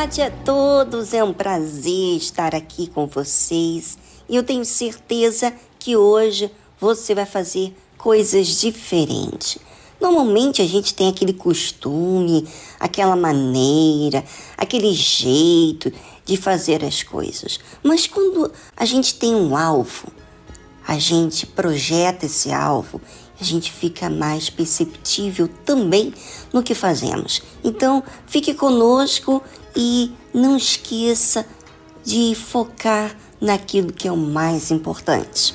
tarde a todos. É um prazer estar aqui com vocês. E eu tenho certeza que hoje você vai fazer coisas diferentes. Normalmente a gente tem aquele costume, aquela maneira, aquele jeito de fazer as coisas. Mas quando a gente tem um alvo, a gente projeta esse alvo a gente fica mais perceptível também no que fazemos. Então, fique conosco e não esqueça de focar naquilo que é o mais importante.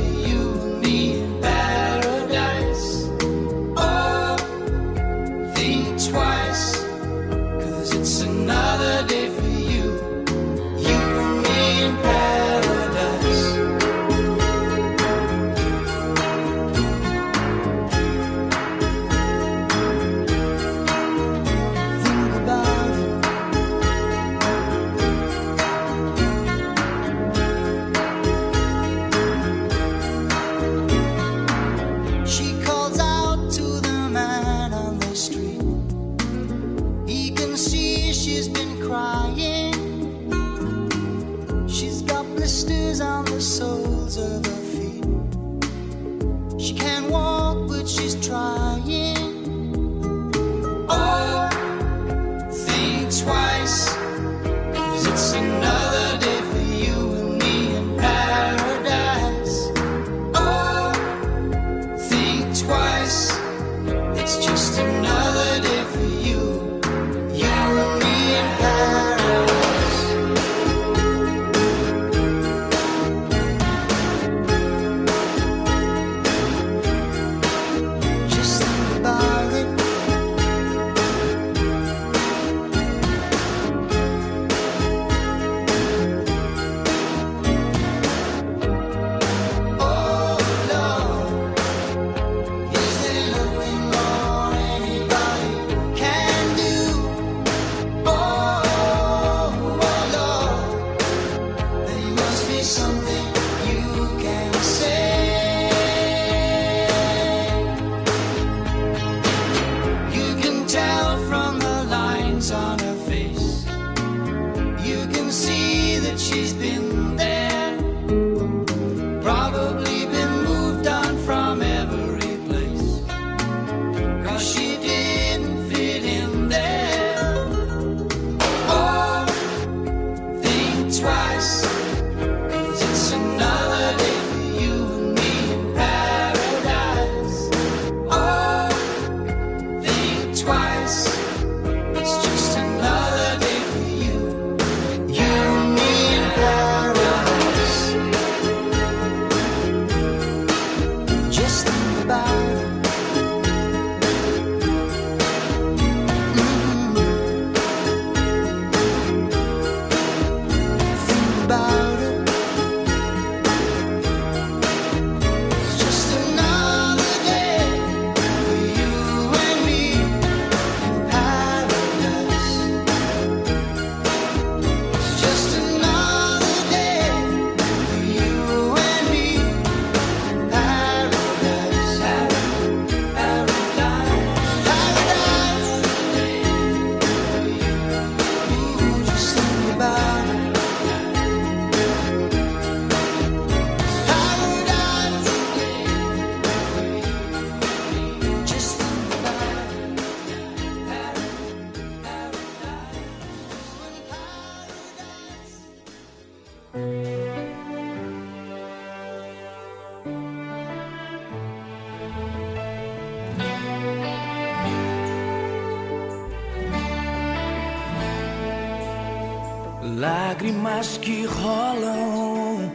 Lágrimas que rolam,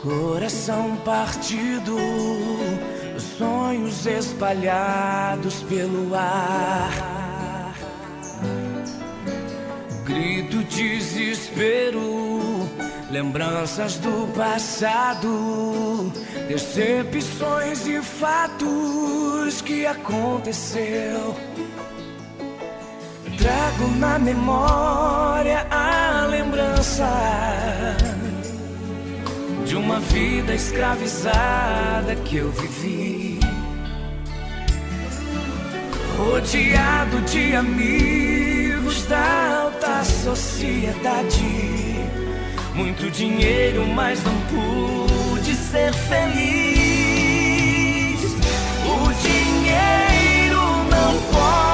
coração partido, sonhos espalhados pelo ar. Grito desespero, lembranças do passado, decepções e fatos que aconteceu. Trago na memória a lembrança de uma vida escravizada que eu vivi. Rodeado de amigos da alta sociedade. Muito dinheiro, mas não pude ser feliz. O dinheiro não pode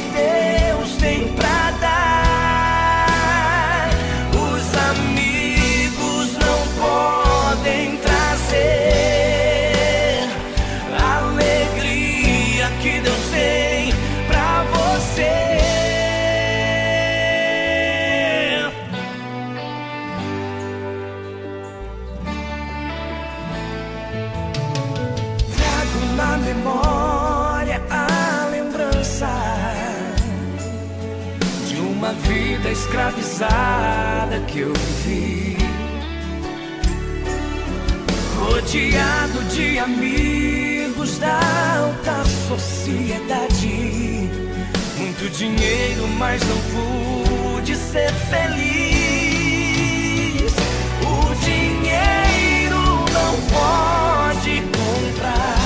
Deus tem pra que eu vivi. Rodeado de amigos da alta sociedade. Muito dinheiro, mas não pude ser feliz. O dinheiro não pode comprar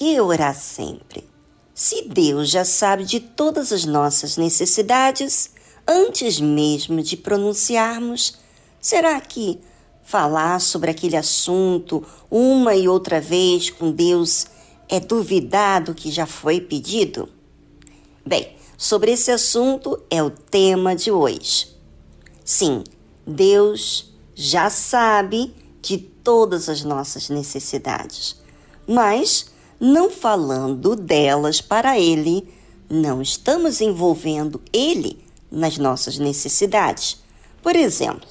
que orar sempre? Se Deus já sabe de todas as nossas necessidades antes mesmo de pronunciarmos, será que falar sobre aquele assunto uma e outra vez com Deus é duvidar do que já foi pedido? Bem, sobre esse assunto é o tema de hoje. Sim, Deus já sabe de todas as nossas necessidades, mas não falando delas para Ele, não estamos envolvendo Ele nas nossas necessidades. Por exemplo,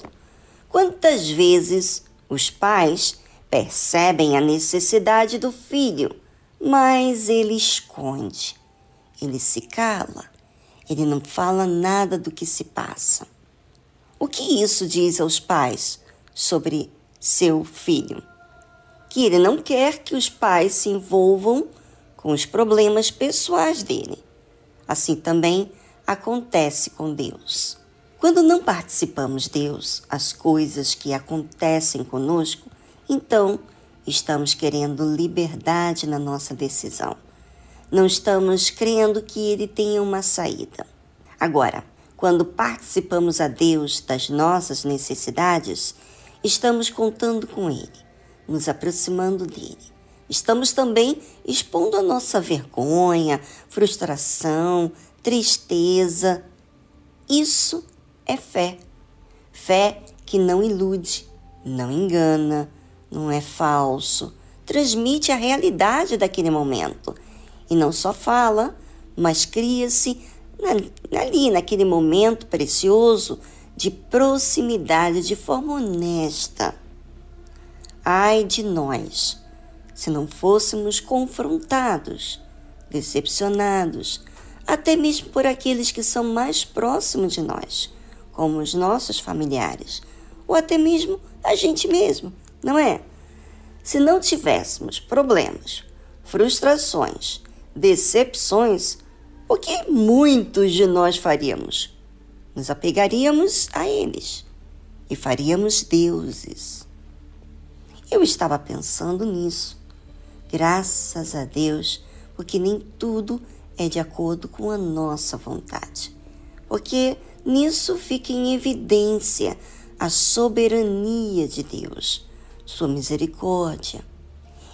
quantas vezes os pais percebem a necessidade do filho, mas ele esconde, ele se cala, ele não fala nada do que se passa. O que isso diz aos pais sobre seu filho? Que ele não quer que os pais se envolvam com os problemas pessoais dele. Assim também acontece com Deus. Quando não participamos Deus, as coisas que acontecem conosco, então estamos querendo liberdade na nossa decisão. Não estamos crendo que Ele tenha uma saída. Agora, quando participamos a Deus das nossas necessidades, estamos contando com Ele, nos aproximando dele. Estamos também expondo a nossa vergonha, frustração, tristeza. Isso é fé. Fé que não ilude, não engana, não é falso, transmite a realidade daquele momento. E não só fala, mas cria-se ali, naquele momento precioso de proximidade de forma honesta. Ai de nós, se não fôssemos confrontados, decepcionados, até mesmo por aqueles que são mais próximos de nós, como os nossos familiares, ou até mesmo a gente mesmo, não é? Se não tivéssemos problemas, frustrações, decepções, o que muitos de nós faríamos? Nos apegaríamos a eles e faríamos deuses. Eu estava pensando nisso. Graças a Deus, porque nem tudo é de acordo com a nossa vontade. Porque nisso fica em evidência a soberania de Deus, sua misericórdia,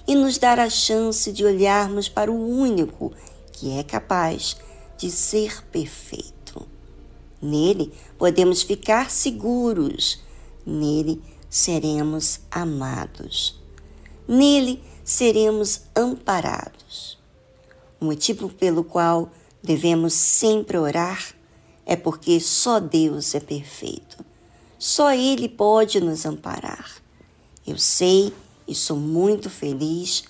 e nos dar a chance de olharmos para o único que é capaz de ser perfeito. Nele podemos ficar seguros, nele seremos amados, nele seremos amparados. O motivo pelo qual devemos sempre orar é porque só Deus é perfeito. Só Ele pode nos amparar. Eu sei e sou muito feliz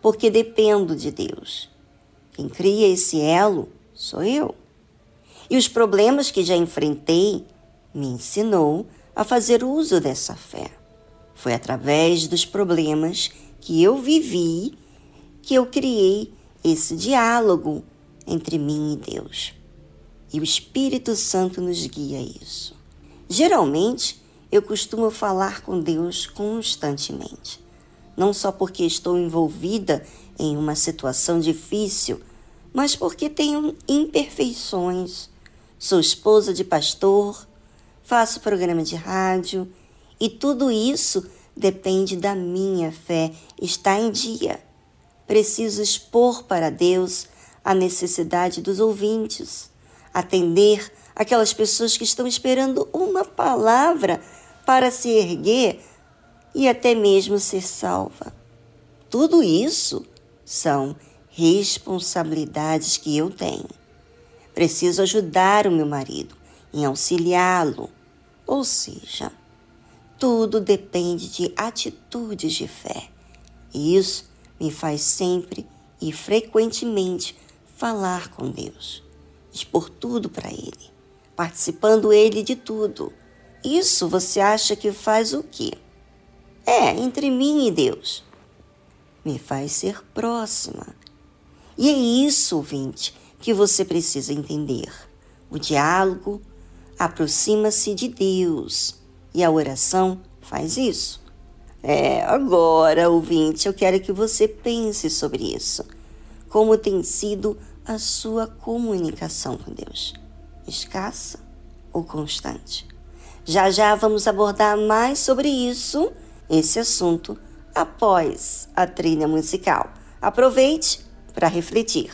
porque dependo de Deus. Quem cria esse elo sou eu. E os problemas que já enfrentei me ensinou a fazer uso dessa fé. Foi através dos problemas que eu vivi que eu criei esse diálogo entre mim e Deus. E o Espírito Santo nos guia a isso. Geralmente, eu costumo falar com Deus constantemente. Não só porque estou envolvida em uma situação difícil, mas porque tenho imperfeições. Sou esposa de pastor, faço programa de rádio e tudo isso depende da minha fé estar em dia. Preciso expor para Deus a necessidade dos ouvintes, atender aquelas pessoas que estão esperando uma palavra para se erguer e até mesmo ser salva. Tudo isso são responsabilidades que eu tenho. Preciso ajudar o meu marido em auxiliá-lo, ou seja, tudo depende de atitudes de fé. E isso me faz sempre e frequentemente falar com Deus, expor tudo para Ele, participando Ele de tudo. Isso você acha que faz o quê? É, entre mim e Deus. Me faz ser próxima. E é isso, ouvinte, que você precisa entender. O diálogo aproxima-se de Deus e a oração faz isso. É, agora, ouvinte, eu quero que você pense sobre isso. Como tem sido a sua comunicação com Deus? Escassa ou constante? Já já vamos abordar mais sobre isso, esse assunto, após a trilha musical. Aproveite para refletir.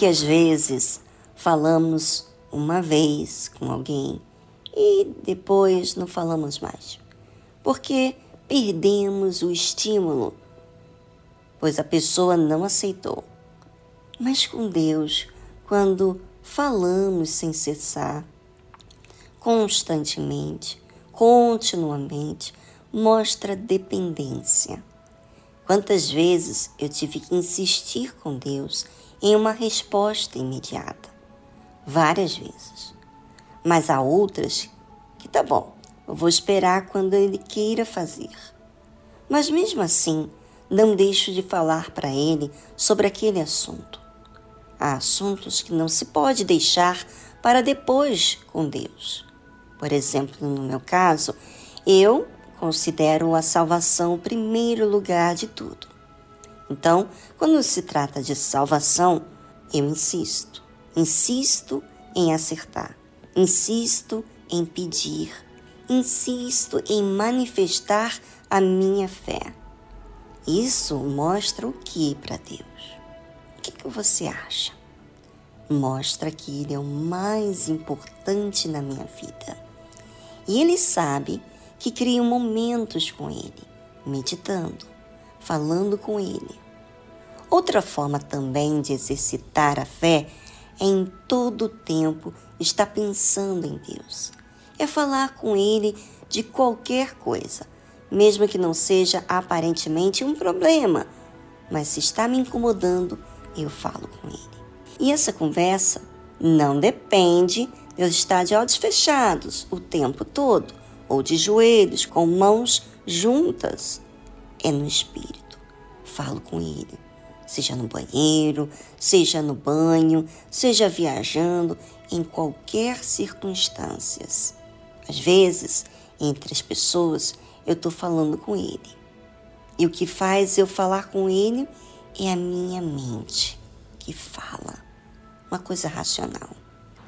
Que às vezes falamos uma vez com alguém e depois não falamos mais, porque perdemos o estímulo, pois a pessoa não aceitou. Mas com Deus, quando falamos sem cessar, constantemente, continuamente, mostra dependência. Quantas vezes eu tive que insistir com Deus em uma resposta imediata? Várias vezes. Mas há outras que tá bom, eu vou esperar quando Ele queira fazer. Mas mesmo assim, não deixo de falar para Ele sobre aquele assunto. Há assuntos que não se pode deixar para depois com Deus. Por exemplo, no meu caso, eu considero a salvação o primeiro lugar de tudo. Então, quando se trata de salvação, eu insisto, insisto em acertar, insisto em pedir, insisto em manifestar a minha fé. Isso mostra o que para Deus? O que, que você acha? Mostra que Ele é o mais importante na minha vida. E Ele sabe que criam momentos com Ele, meditando, falando com Ele. Outra forma também de exercitar a fé é em todo o tempo estar pensando em Deus. É falar com Ele de qualquer coisa, mesmo que não seja aparentemente um problema, mas se está me incomodando, eu falo com Ele. E essa conversa não depende de eu estar de olhos fechados o tempo todo ou de joelhos, com mãos juntas. É no espírito. Falo com ele, seja no banheiro, seja no banho, seja viajando, em qualquer circunstância. Às vezes, entre as pessoas, eu estou falando com ele. E o que faz eu falar com ele é a minha mente que fala. Uma coisa racional.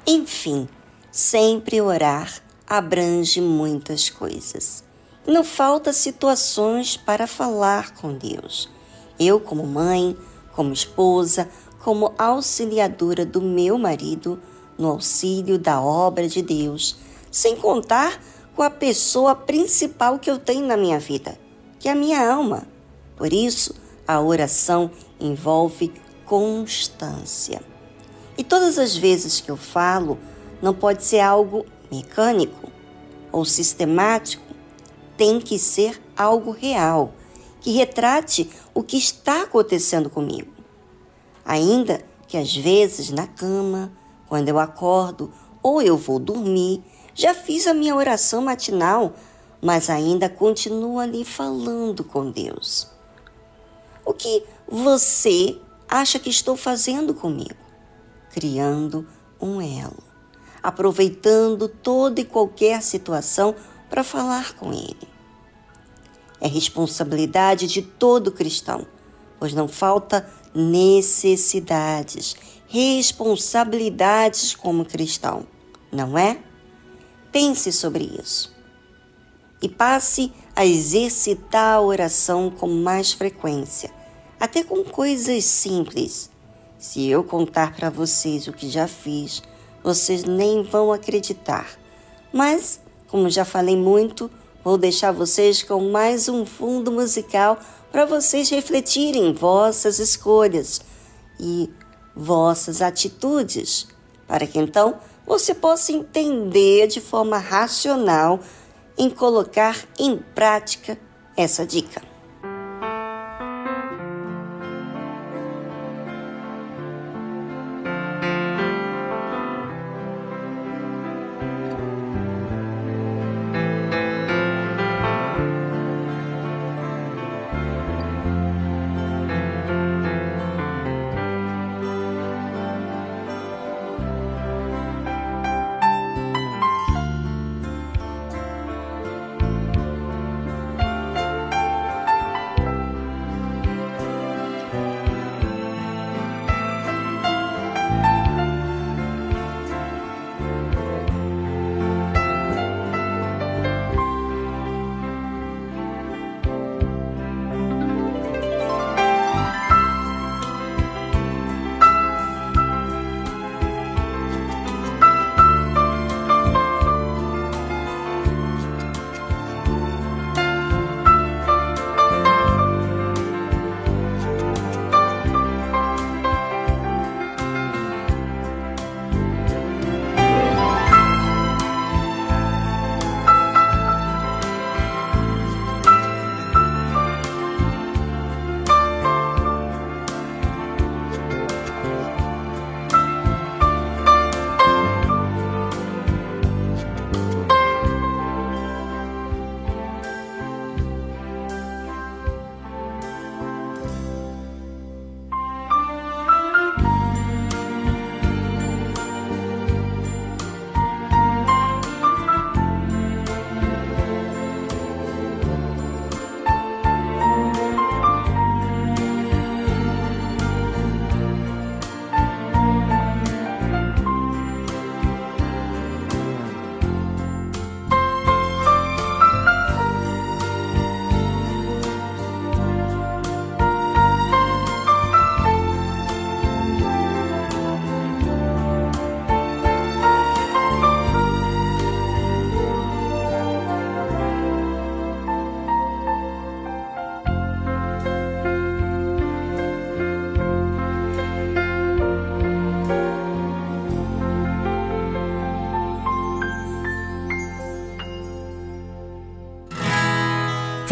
Enfim, sempre orar abrange muitas coisas. Não falta situações para falar com Deus. Eu, como mãe, como esposa, como auxiliadora do meu marido, no auxílio da obra de Deus, sem contar com a pessoa principal que eu tenho na minha vida, que é a minha alma. Por isso, a oração envolve constância. E todas as vezes que eu falo, não pode ser algo mecânico ou sistemático, tem que ser algo real, que retrate o que está acontecendo comigo. Ainda que às vezes na cama, quando eu acordo ou eu vou dormir, já fiz a minha oração matinal, mas ainda continuo ali falando com Deus. O que você acha que estou fazendo comigo? Criando um elo aproveitando toda e qualquer situação para falar com Ele. É responsabilidade de todo cristão, pois não falta necessidades, responsabilidades como cristão, não é? Pense sobre isso e passe a exercitar a oração com mais frequência, até com coisas simples. Se eu contar para vocês o que já fiz, vocês nem vão acreditar. Mas, como já falei muito, vou deixar vocês com mais um fundo musical para vocês refletirem vossas escolhas e vossas atitudes, para que então você possa entender de forma racional em colocar em prática essa dica.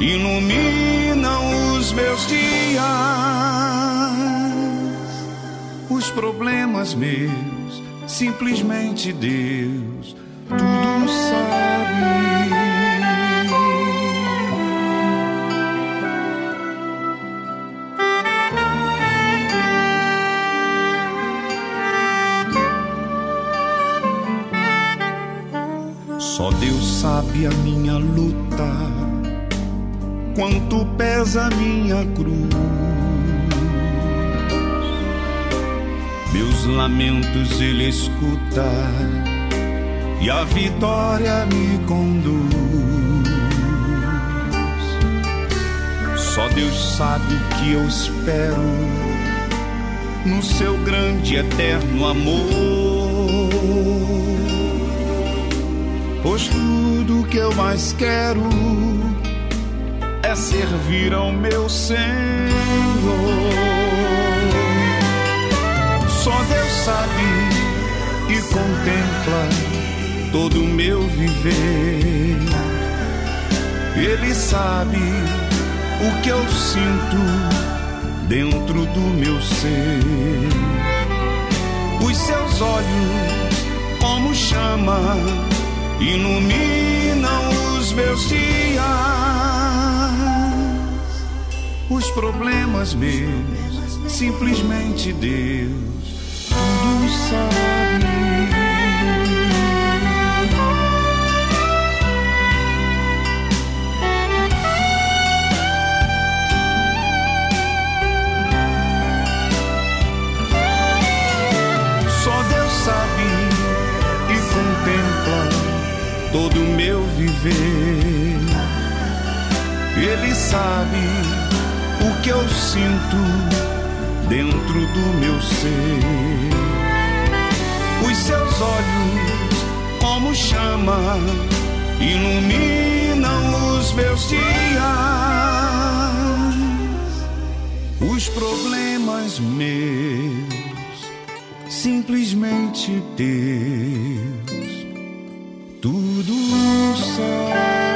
iluminam os meus dias. Os problemas meus, simplesmente Deus, tudo sabe. Só Deus sabe a minha luta quanto pesa minha cruz. Meus lamentos ele escuta e a vitória me conduz. Só Deus sabe o que eu espero no seu grande eterno amor. Pois tudo que eu mais quero servir ao meu Senhor. Só Deus sabe e contempla todo o meu viver. Ele sabe o que eu sinto dentro do meu ser. Os seus olhos, como chama, iluminam os meus dias os problemas meus, simplesmente Deus tudo sabe. Só Deus sabe e contempla todo o meu viver. Ele sabe que eu sinto dentro do meu ser. Os seus olhos, como chama, iluminam os meus dias. Os problemas meus, simplesmente Deus, tudo sabe.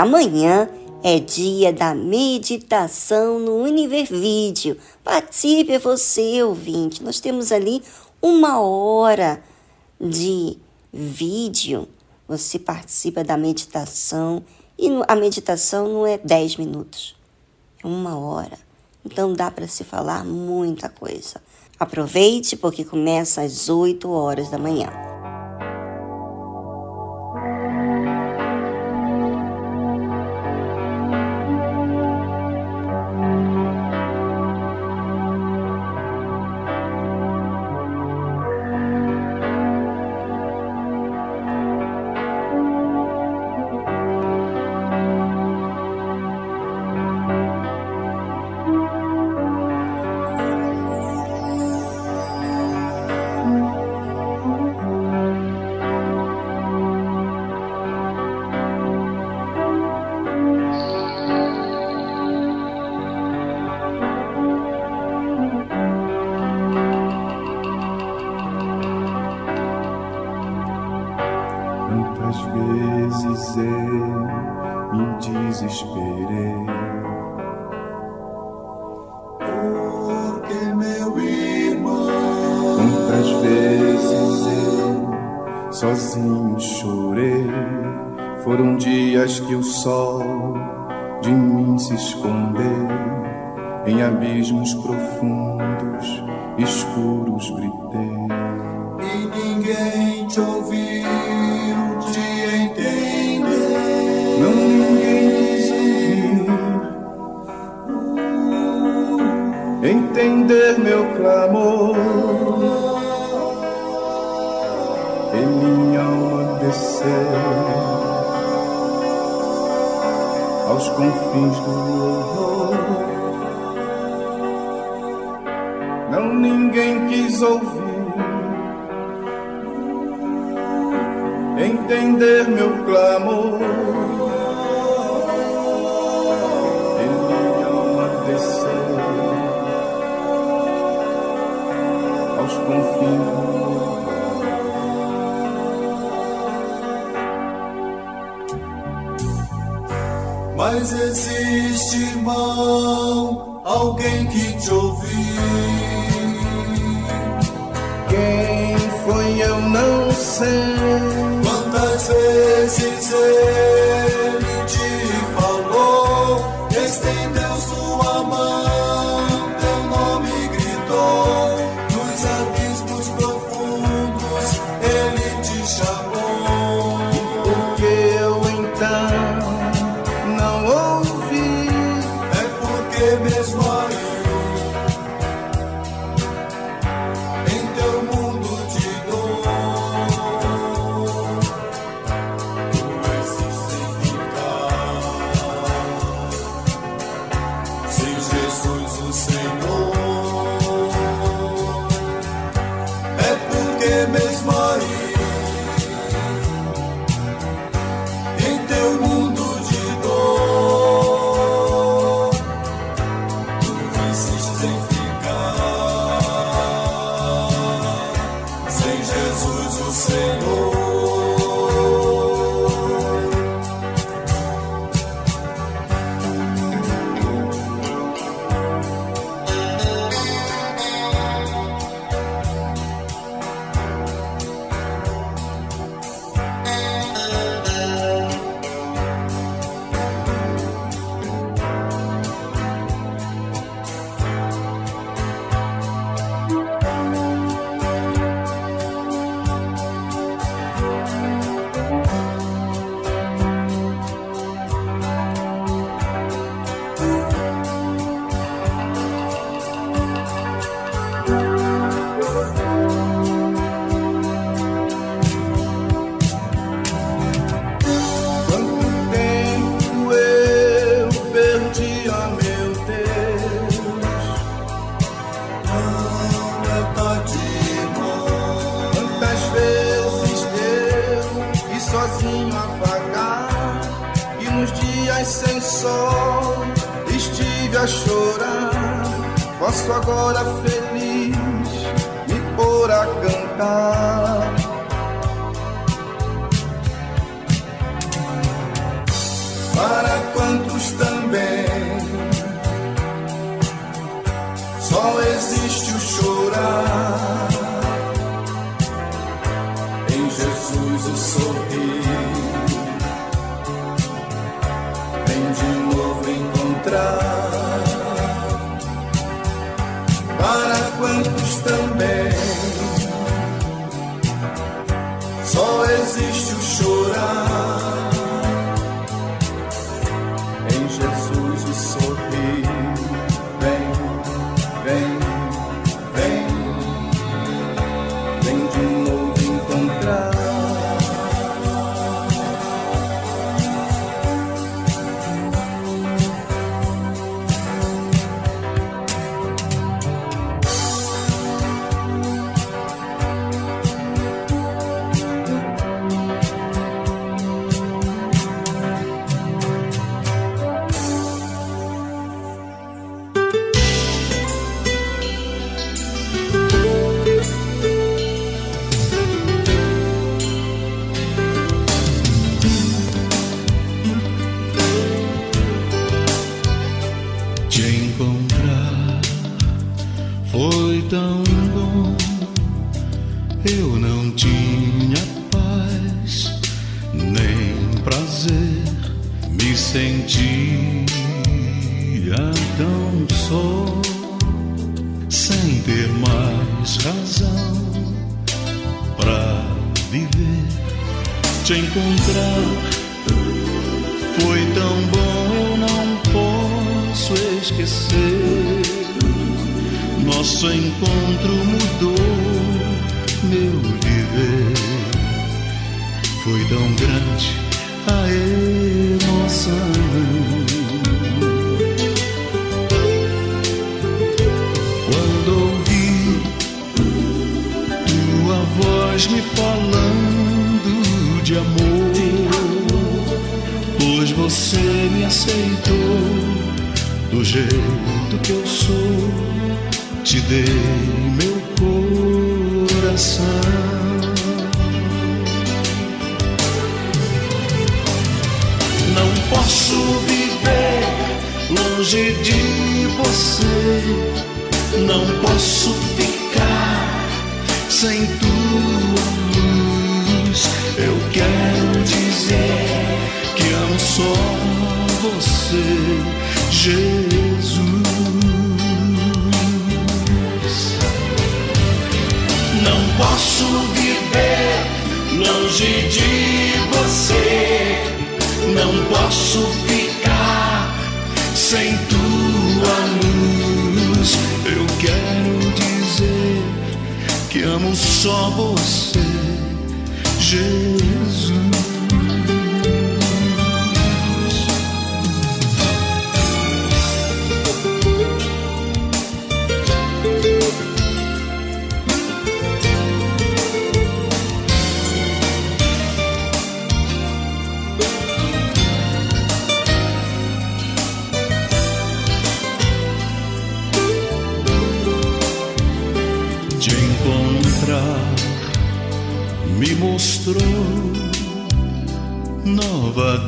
Amanhã é dia da meditação no Univervídeo. Participe você, ouvinte. Nós temos ali uma hora de vídeo. Você participa da meditação e a meditação não é 10 minutos, é uma hora. Então dá para se falar muita coisa. Aproveite porque começa às 8 horas da manhã. Mas existe, irmão, alguém que te ouviu. Quem foi eu não sei. Quantas vezes eu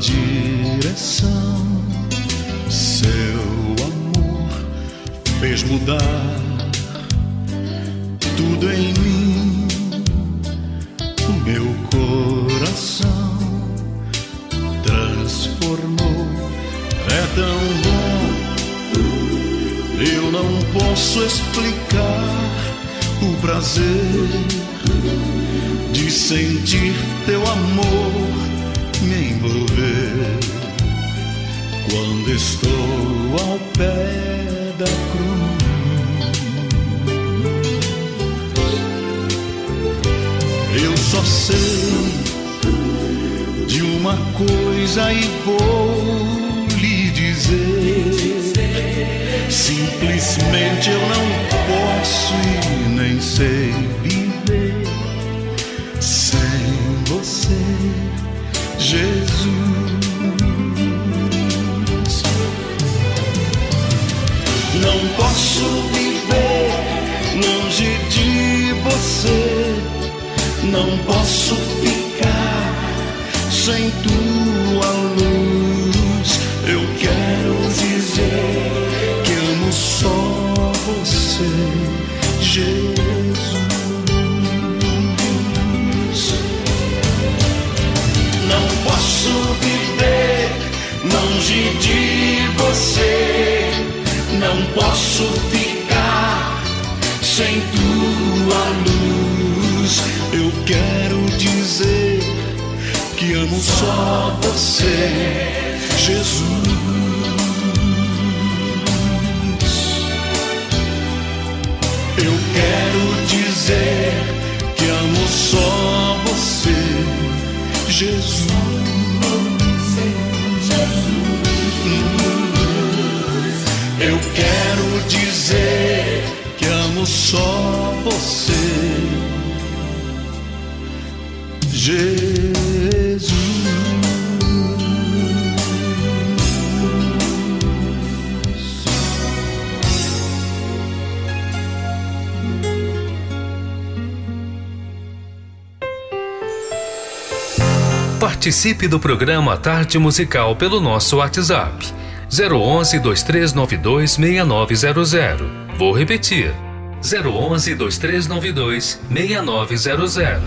direção. Seu amor fez mudar tudo em mim, o meu coração transformou. É tão bom, eu não posso explicar o prazer de sentir teu amor me envolver quando estou ao pé da cruz. Eu só sei de uma coisa e vou lhe dizer. Simplesmente eu não posso e nem sei posso viver longe de você, não posso ficar sem tua luz. Eu quero dizer que amo só você, Jesus. posso viver longe de você. Não posso ficar sem tua luz. Eu quero dizer que amo só você, Jesus. Eu quero dizer que amo só você, Jesus. Quero dizer que amo só você, Jesus. Participe do programa Tarde Musical pelo nosso WhatsApp 011 2392 6900. Vou repetir. 011 2392 6900.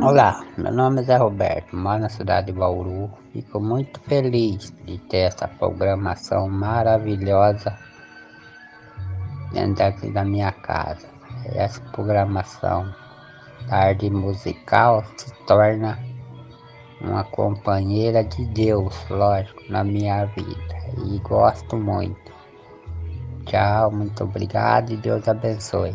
Olá, meu nome é Zé Roberto, moro na cidade de Bauru. Fico muito feliz de ter essa programação maravilhosa dentro da minha casa. Essa programação tarde musical se torna uma companheira de Deus, lógico, na minha vida. E gosto muito. Tchau, muito obrigado e Deus abençoe.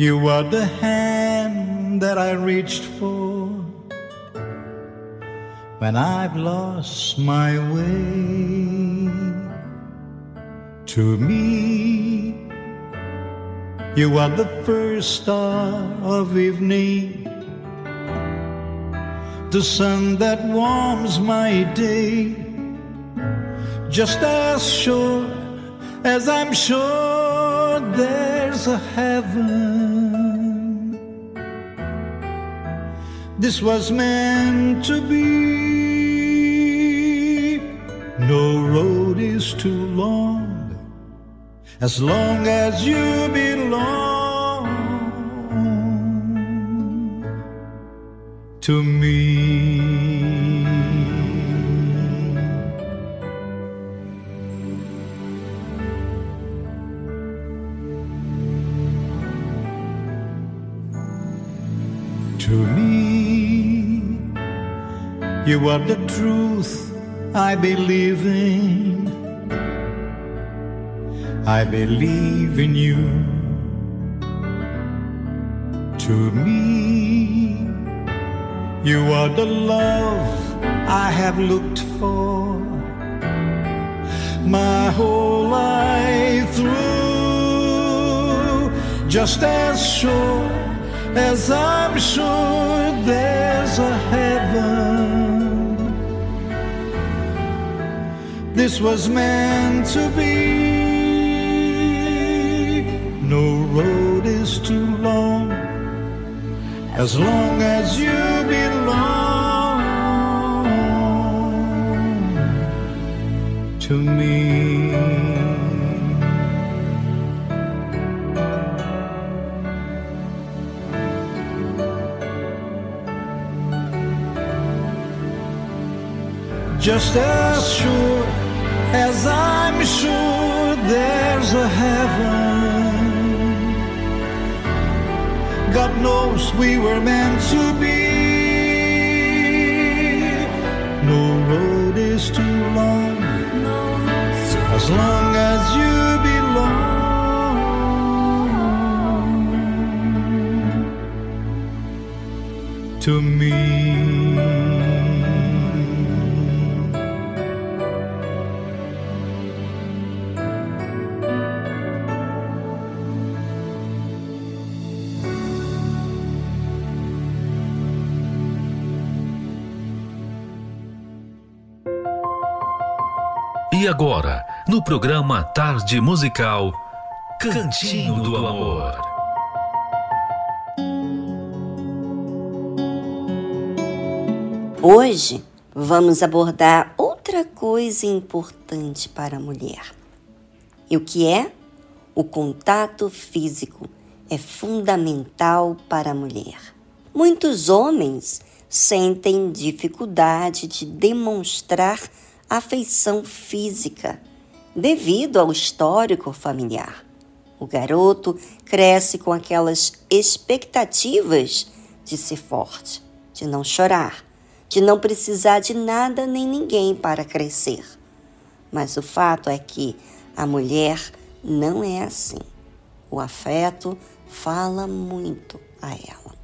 You are the hand that I reached for when I've lost my way. To me, you are the first star of evening, the sun that warms my day, just as sure as I'm sure there's a heaven. This was meant to be. No road is too long as long as you belong to me. Are the truth I believe in. I believe in you. To me, you are the love I have looked for my whole life through. Just as sure as I'm sure there's a heaven, was meant to be. No road is too long as long as you belong to me. Just as sure as I'm sure there's a heaven. God knows we were meant to be. No road is too long as long as you belong to me. Agora, no programa Tarde Musical, Cantinho do Amor. Hoje vamos abordar outra coisa importante para a mulher. E o que é? O contato físico é fundamental para a mulher. Muitos homens sentem dificuldade de demonstrar afeição física devido ao histórico familiar. O garoto cresce com aquelas expectativas de ser forte, de não chorar, de não precisar de nada nem ninguém para crescer. Mas o fato é que a mulher não é assim. O afeto fala muito a ela.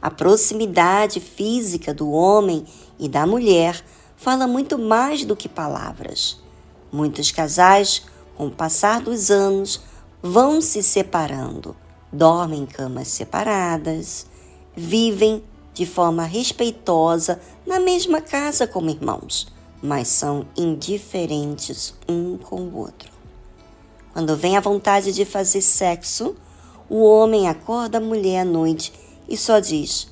A proximidade física do homem e da mulher fala muito mais do que palavras. Muitos casais, com o passar dos anos, vão se separando, dormem em camas separadas, vivem de forma respeitosa na mesma casa como irmãos, mas são indiferentes um com o outro. Quando vem a vontade de fazer sexo, o homem acorda a mulher à noite e só diz: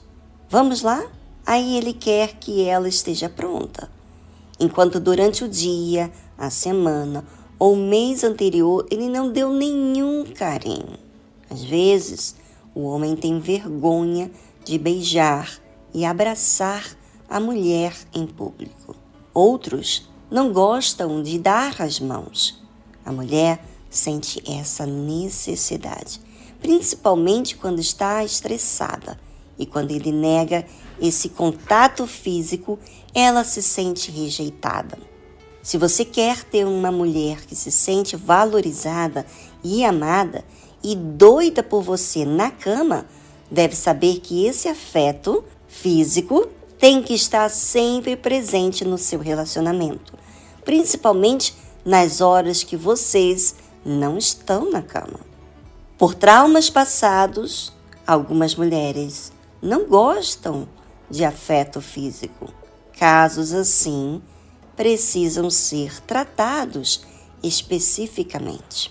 Vamos lá? Aí ele quer que ela esteja pronta. Enquanto durante o dia, a semana ou o mês anterior ele não deu nenhum carinho. Às vezes, o homem tem vergonha de beijar e abraçar a mulher em público. Outros não gostam de dar as mãos. A mulher sente essa necessidade, principalmente quando está estressada e quando ele nega esse contato físico, ela se sente rejeitada. Se você quer ter uma mulher que se sente valorizada e amada e doida por você na cama, deve saber que esse afeto físico tem que estar sempre presente no seu relacionamento, principalmente nas horas que vocês não estão na cama. Por traumas passados, algumas mulheres não gostam de afeto físico. Casos assim precisam ser tratados especificamente.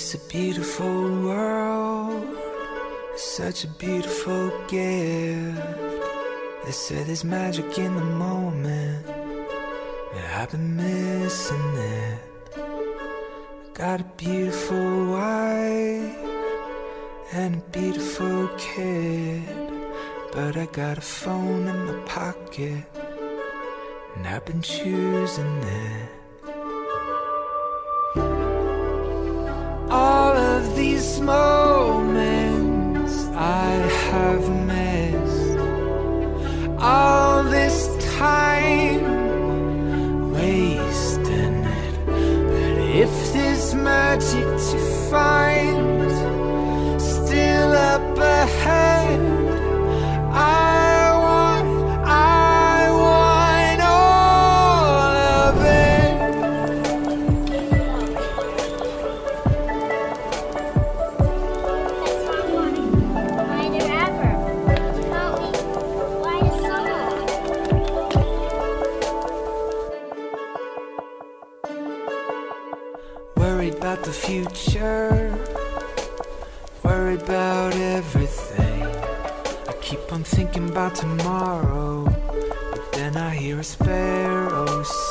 It's a beautiful world, it's such a beautiful gift. They say there's magic in the moment, yeah, I've been missing it. I got a beautiful wife and a beautiful kid, but I got a phone in my pocket, and I've been choosing it. These moments I have missed. All this time wasting it. But if there's magic to find still up ahead, the future. Worried about everything. I keep on thinking about tomorrow, but then I hear a sparrow sing.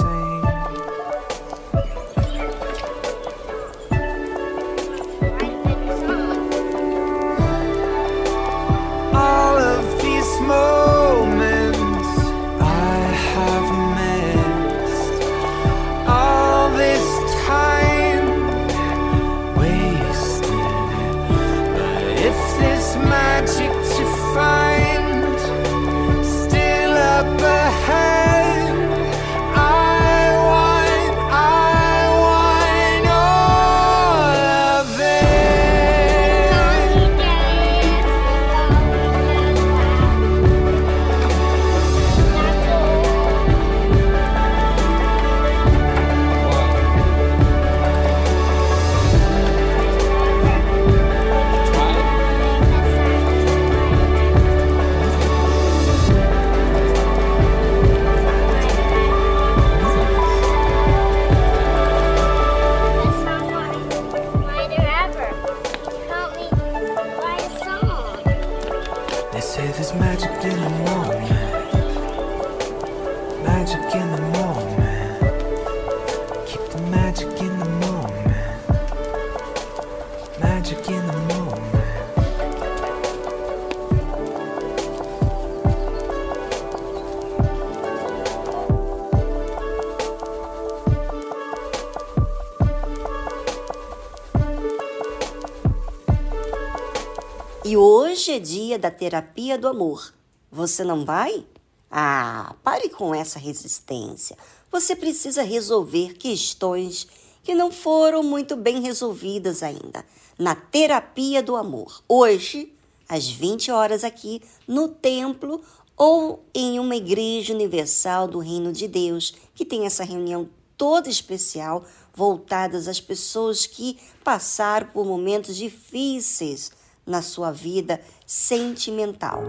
Hoje é dia da terapia do amor. Você não vai? Ah, pare com essa resistência. Você precisa resolver questões que não foram muito bem resolvidas ainda na terapia do amor. Hoje, às 20 horas aqui no templo ou em uma igreja universal do Reino de Deus, que tem essa reunião toda especial voltadas às pessoas que passaram por momentos difíceis na sua vida sentimental.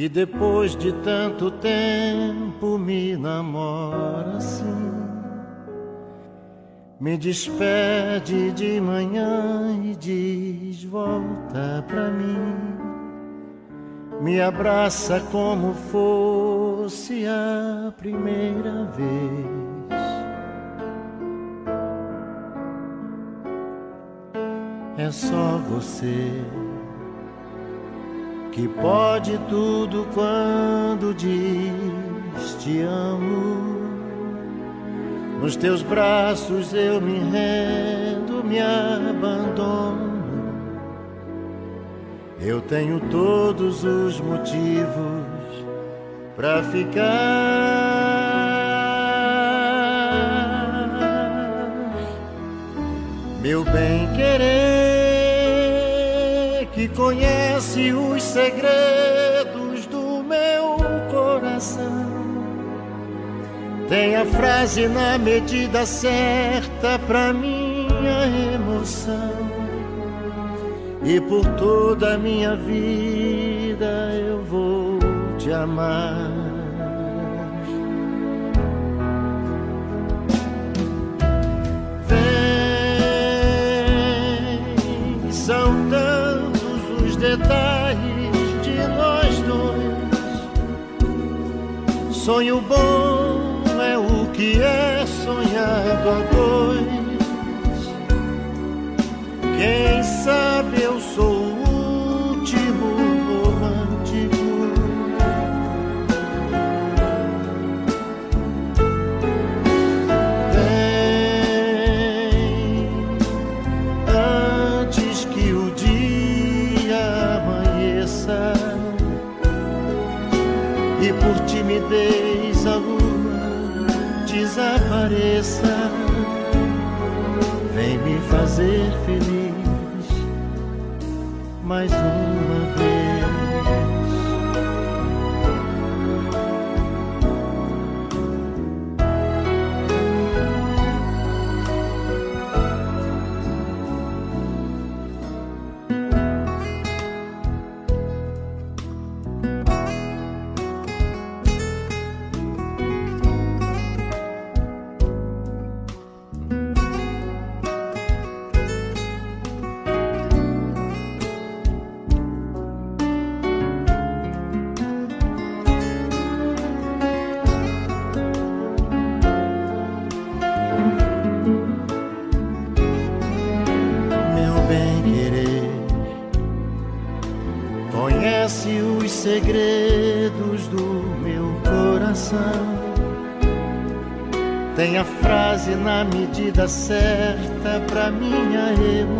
Que depois de tanto tempo me namora assim. Me despede de manhã e diz: volta pra mim. Me abraça como fosse a primeira vez. É só você que pode tudo quando diz te amo. Nos teus braços eu me rendo, me abandono. Eu tenho todos os motivos para ficar. Meu bem querer, que conhece os segredos do meu coração. Tem a frase na medida certa pra minha emoção. E por toda a minha vida eu vou te amar. Detalhes de nós dois. Sonho bom é o que é sonhado a dois. Quem sabe eu sou medida certa para minha emoção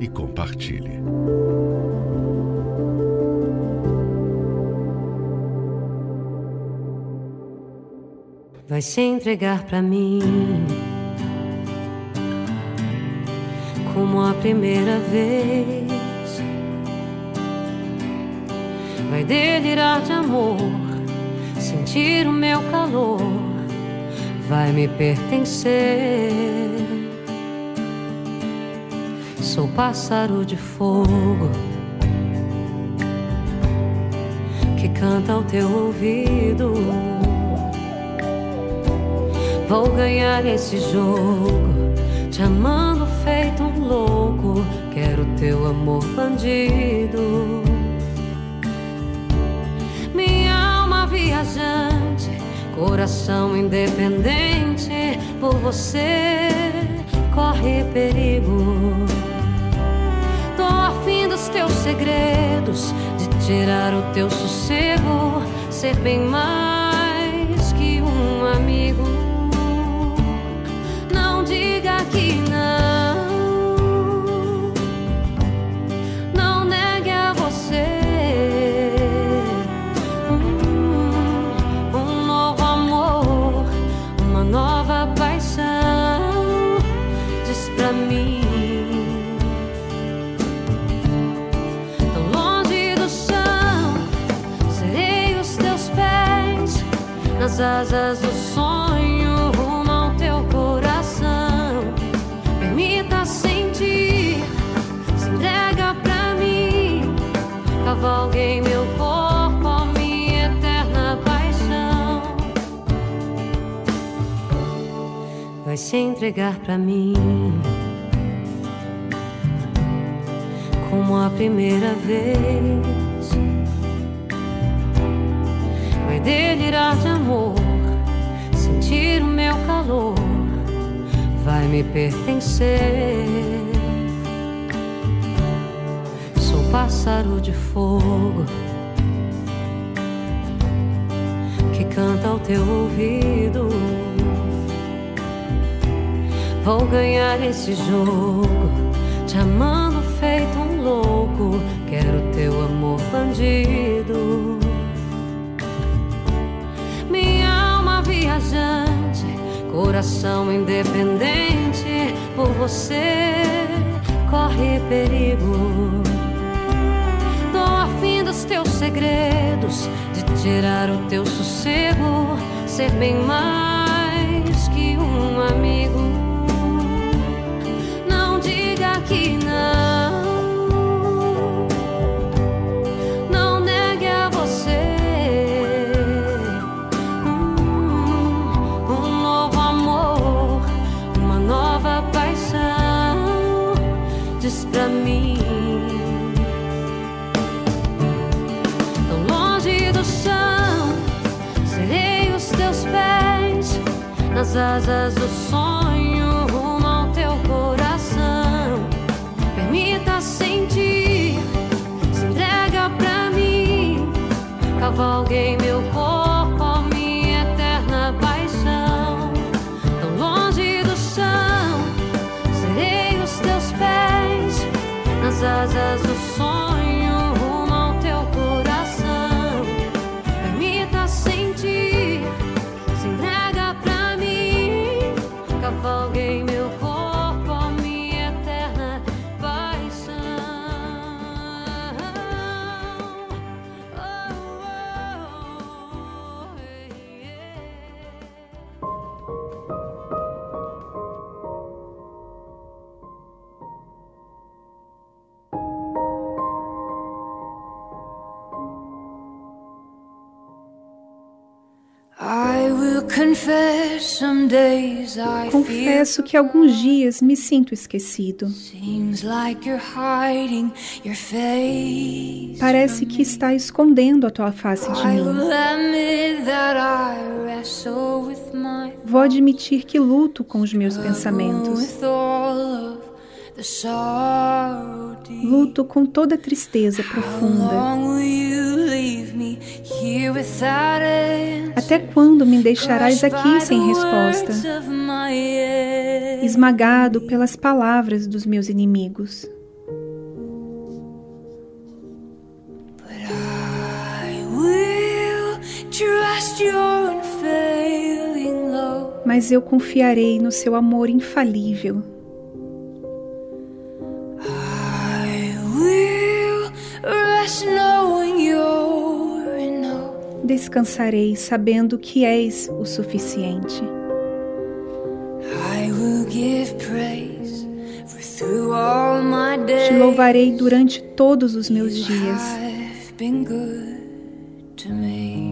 e compartilhe. Vai se entregar para mim como a primeira vez. Vai delirar de amor, sentir o meu calor, vai me pertencer. Sou pássaro de fogo que canta ao teu ouvido. Vou ganhar esse jogo, te amando feito um louco. Quero teu amor bandido. Minha alma viajante, coração independente, por você corre perigo teus segredos, de tirar o teu sossego, ser bem mais que um amigo. Nas asas do sonho rumo ao teu coração. Permita sentir, se entrega pra mim. Cavalgue em meu corpo a minha eterna paixão. Vai se entregar pra mim. Como a primeira vez delirar de amor, vai me pertencer. Sou pássaro de fogo que canta ao teu ouvido. Vou ganhar esse jogo, te amando feito um louco. Quero teu amor bandido. Coração independente, por você corre perigo. Tô afim dos teus segredos, de tirar o teu sossego, ser bem mais que um amigo. Confesso que alguns dias me sinto esquecido. Parece que está escondendo a tua face de mim. Vou admitir que luto com os meus pensamentos. Luto com toda a tristeza profunda. Até quando me deixarás aqui sem resposta, esmagado pelas palavras dos meus inimigos? Mas eu confiarei no seu amor infalível. Descansarei sabendo que és o suficiente. Te louvarei durante todos os meus dias.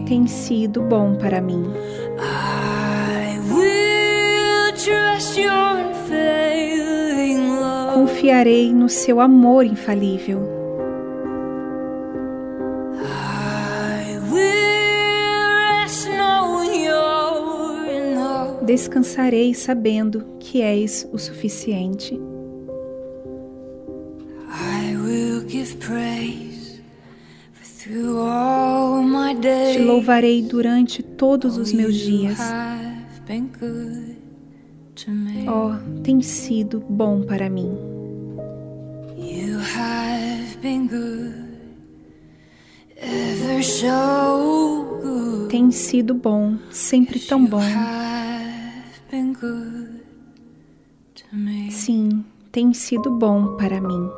Tem sido bom para mim. Confiarei no seu amor infalível. Descansarei sabendo que és o suficiente. Te louvarei durante todos os meus dias. Oh, tem sido bom para mim. Tem sido bom, sempre tão bom. Sim, tem sido bom para mim.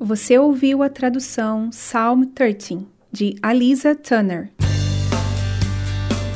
Você ouviu a tradução Psalm 13 de Alisa Turner.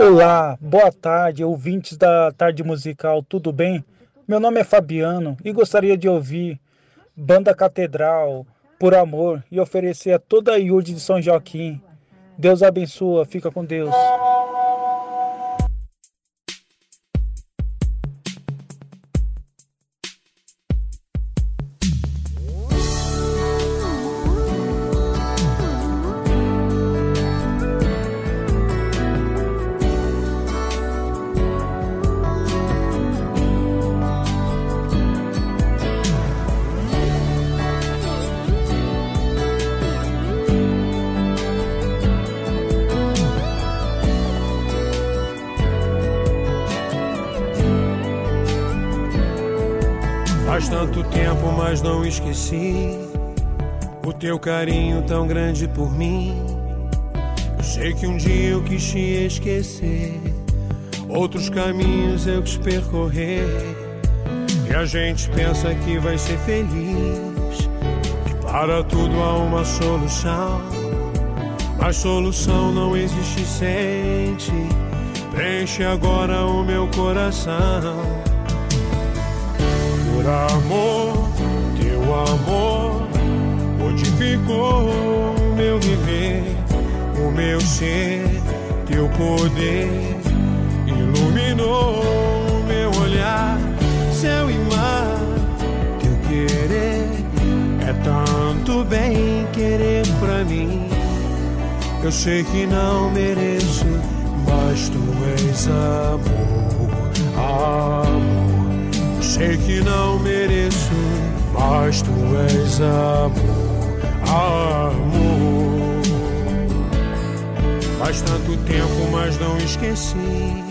Olá, boa tarde, ouvintes da Tarde Musical, tudo bem? Meu nome é Fabiano e gostaria de ouvir Banda Catedral, Por Amor e oferecer a toda a IURD de São Joaquim. Deus abençoa, fica com Deus. O teu carinho tão grande por mim. Eu sei que um dia eu quis te esquecer, outros caminhos eu quis percorrer. E a gente pensa que vai ser feliz. E para tudo há uma solução. Mas solução não existe, sente. Preenche agora o meu coração. Por amor amor modificou o meu viver, o meu ser, teu poder iluminou o meu olhar, céu e mar, teu querer é tanto bem querer pra mim. Eu sei que não mereço, mas tu és amor, amor. Sei que não mereço mas tu és amor, amor. Faz tanto tempo, mas não esqueci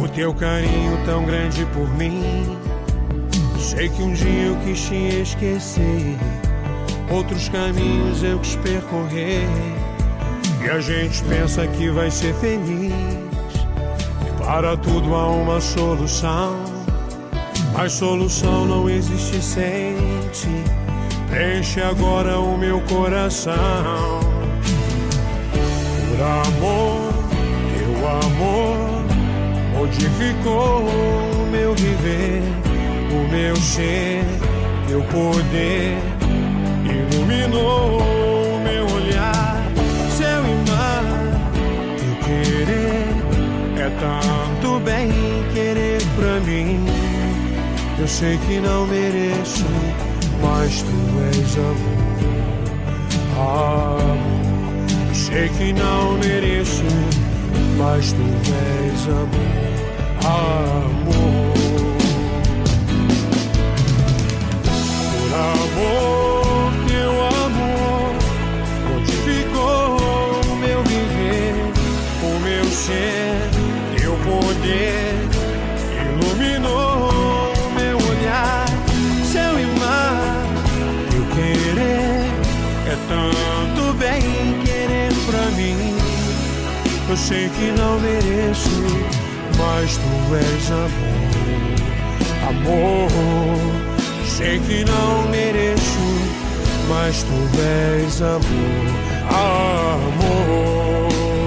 o teu carinho tão grande por mim. Sei que um dia eu quis te esquecer, outros caminhos eu quis percorrer. E a gente pensa que vai ser feliz, e para tudo há uma solução. Mas solução não existe sem ti. Preenche agora o meu coração. Por amor, teu amor modificou o meu viver, o meu ser, teu poder iluminou o meu olhar, e mar. Teu querer é tanto Eu sei que não mereço, mas tu és amor. Amor. Sei que não mereço, mas tu és amor. Amor. Por amor, teu amor modificou o meu viver, o meu ser, teu poder tanto bem querer pra mim. Eu sei que não mereço, mas tu és amor, amor. Sei que não mereço, mas tu és amor, amor.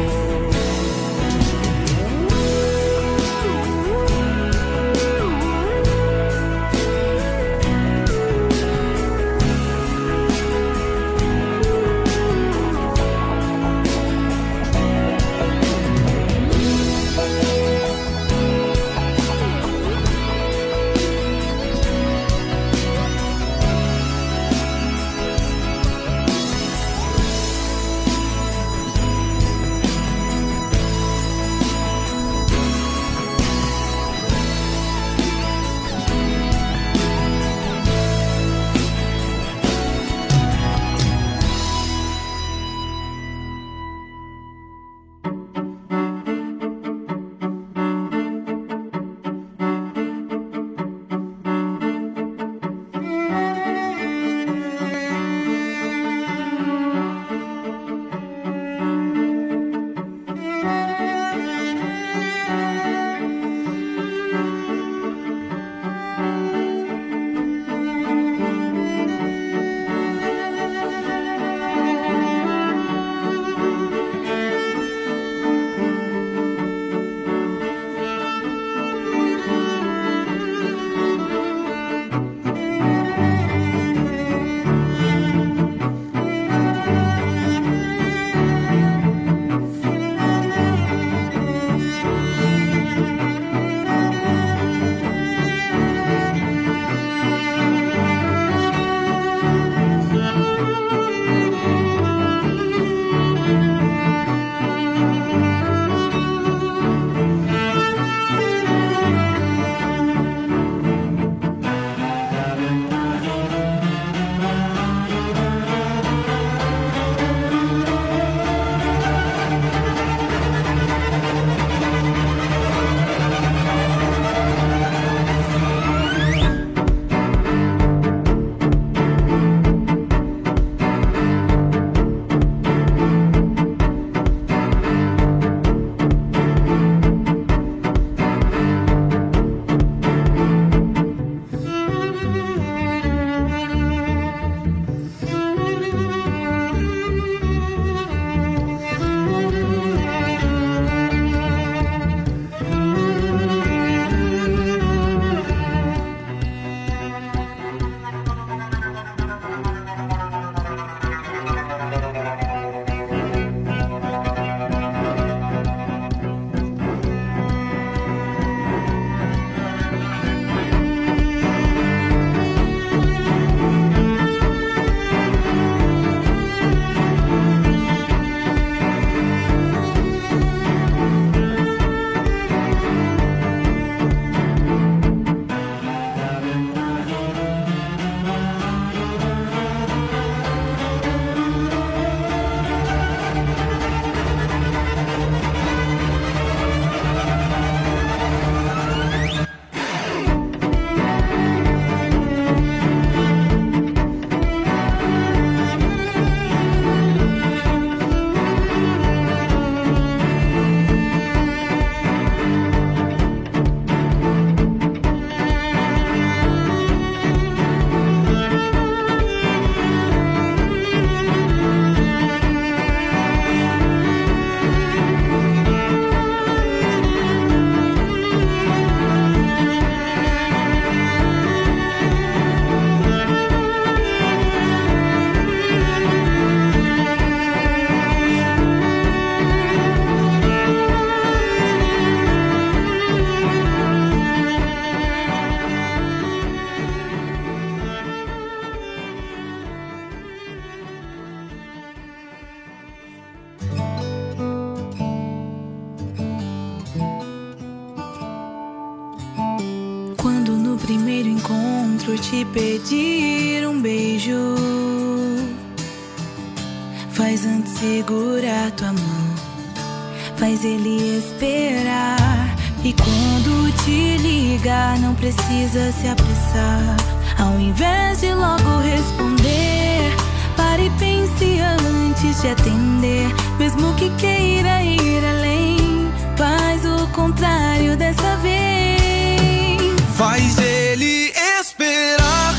Faz ele esperar. E quando te ligar, não precisa se apressar. Ao invés de logo responder, pare e pense antes de atender. Mesmo que queira ir além, faz o contrário dessa vez. Faz ele esperar.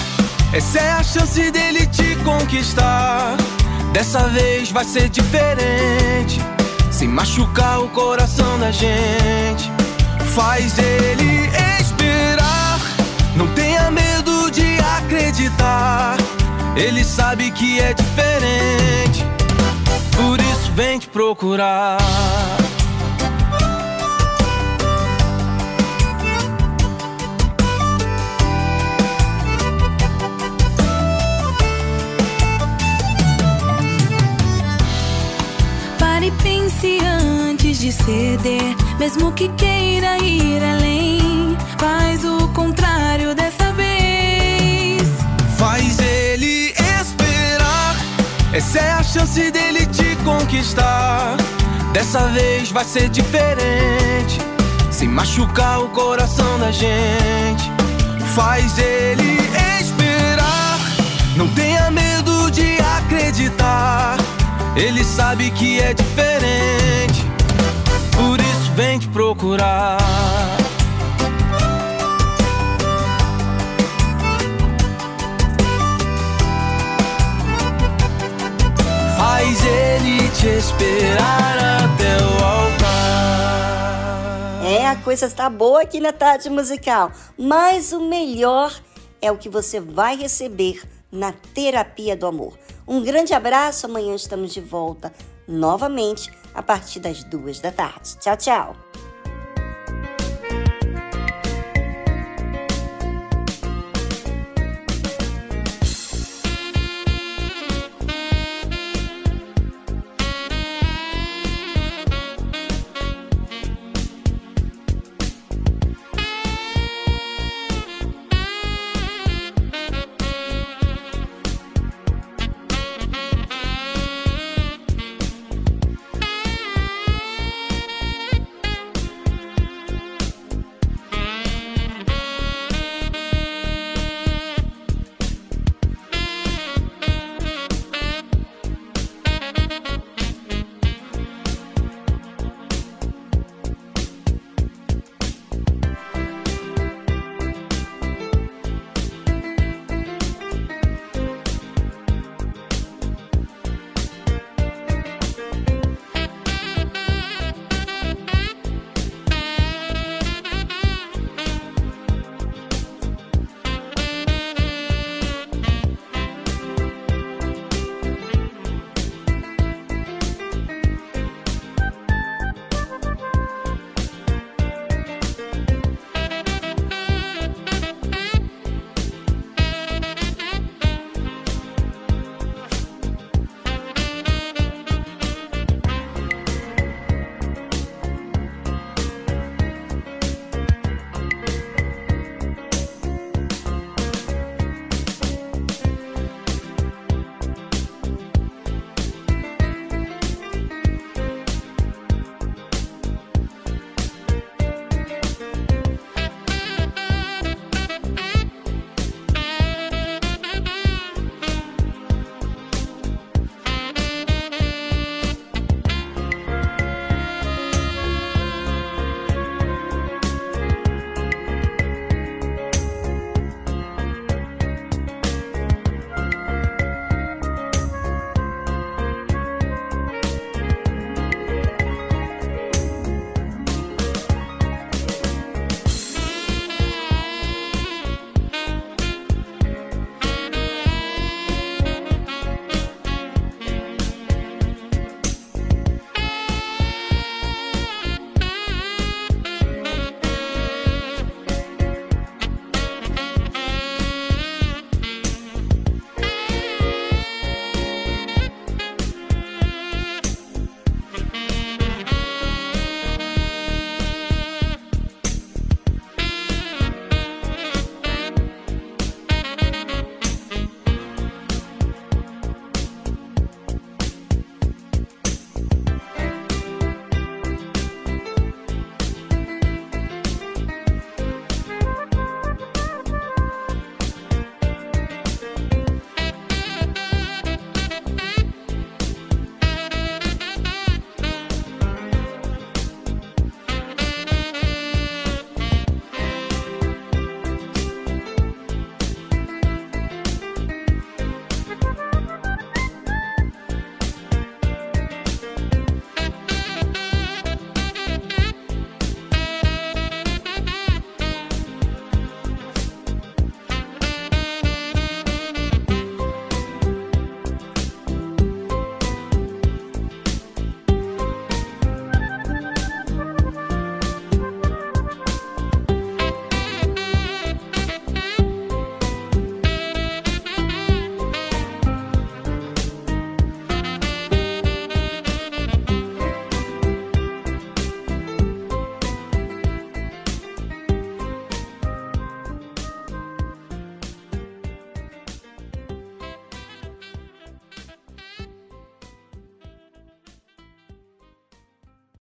Essa é a chance dele te conquistar. Dessa vez vai ser diferente. Sem machucar o coração da gente. Faz ele esperar. Não tenha medo de acreditar. Ele sabe que é diferente. Por isso vem te procurar. De ceder. Mesmo que queira ir além, faz o contrário dessa vez. Faz ele esperar. Essa é a chance dele te conquistar. Dessa vez vai ser diferente. Sem machucar o coração da gente. Faz ele esperar. Não tenha medo de acreditar. Ele sabe que é diferente. Por isso vem te procurar. Faz ele te esperar até o altar. É, a coisa está boa aqui na tarde musical, mas o melhor é o que você vai receber na terapia do amor. Um grande abraço, amanhã estamos de volta novamente a partir das duas da tarde. Tchau, tchau.